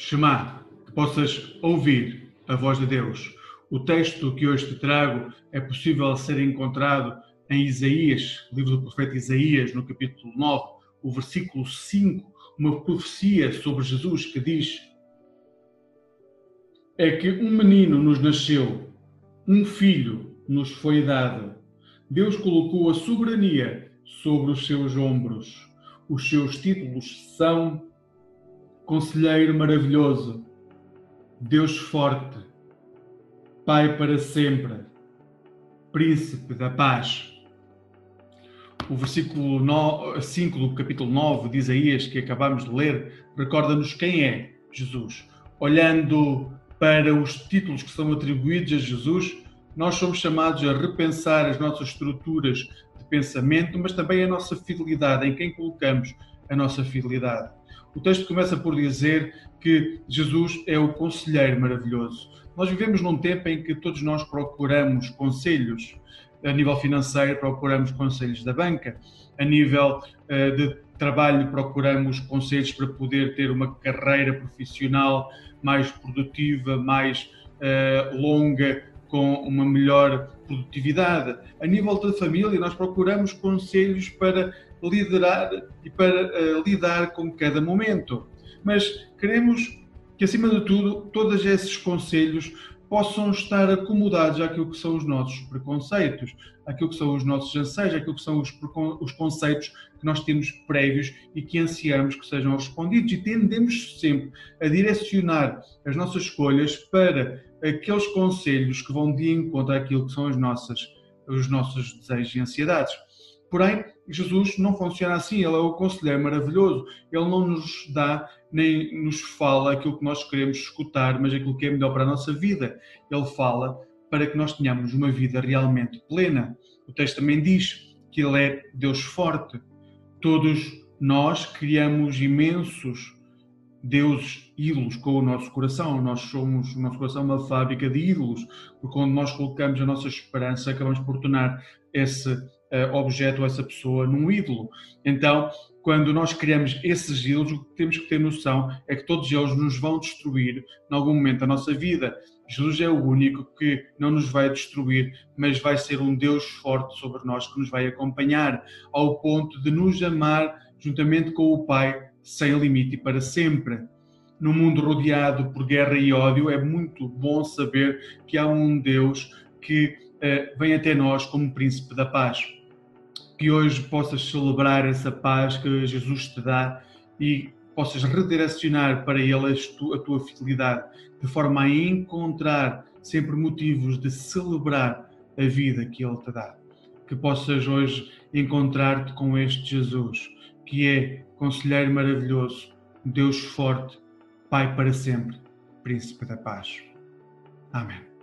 Shema, que possas ouvir a voz de Deus. O texto que hoje te trago é possível ser encontrado em Isaías, livro do profeta Isaías, no capítulo 9, o versículo 5, uma profecia sobre Jesus que diz: É que um menino nos nasceu, um filho nos foi dado. Deus colocou a soberania sobre os seus ombros. Os seus títulos são Conselheiro maravilhoso, Deus forte, Pai para sempre, Príncipe da paz. O versículo 5 do capítulo 9 de Isaías, que acabamos de ler, recorda-nos quem é Jesus. Olhando para os títulos que são atribuídos a Jesus, nós somos chamados a repensar as nossas estruturas de pensamento, mas também a nossa fidelidade, em quem colocamos a nossa fidelidade. O texto começa por dizer que Jesus é o conselheiro maravilhoso. Nós vivemos num tempo em que todos nós procuramos conselhos. A nível financeiro, procuramos conselhos da banca. A nível uh, de trabalho, procuramos conselhos para poder ter uma carreira profissional mais produtiva, mais uh, longa, com uma melhor produtividade. A nível da família, nós procuramos conselhos para liderar e para uh, lidar com cada momento. Mas queremos que, acima de tudo, todos esses conselhos possam estar acomodados àquilo que são os nossos preconceitos, àquilo que são os nossos anseios, àquilo que são os, os conceitos que nós temos prévios e que ansiamos que sejam respondidos. E tendemos sempre a direcionar as nossas escolhas para aqueles conselhos que vão de encontro àquilo que são as nossas, os nossos desejos e ansiedades. Porém, Jesus não funciona assim, ele é o conselheiro maravilhoso. Ele não nos dá nem nos fala aquilo que nós queremos escutar, mas aquilo que é melhor para a nossa vida. Ele fala para que nós tenhamos uma vida realmente plena. O texto também diz que ele é Deus forte. Todos nós criamos imensos deuses ídolos com o nosso coração. Nós somos, o nosso coração é uma fábrica de ídolos, porque quando nós colocamos a nossa esperança, acabamos por tornar esse uh, objeto, essa pessoa, num ídolo. Então, quando nós criamos esses ídolos, o que temos que ter noção é que todos eles nos vão destruir em algum momento da nossa vida. Jesus é o único que não nos vai destruir, mas vai ser um Deus forte sobre nós que nos vai acompanhar ao ponto de nos amar juntamente com o Pai sem limite e para sempre. No mundo rodeado por guerra e ódio, é muito bom saber que há um Deus que uh, vem até nós como príncipe da paz que hoje possas celebrar essa paz que Jesus te dá e possas redirecionar para Ele a tua fidelidade, de forma a encontrar sempre motivos de celebrar a vida que Ele te dá. Que possas hoje encontrar-te com este Jesus, que é Conselheiro maravilhoso, Deus forte, Pai para sempre, Príncipe da paz. Amém.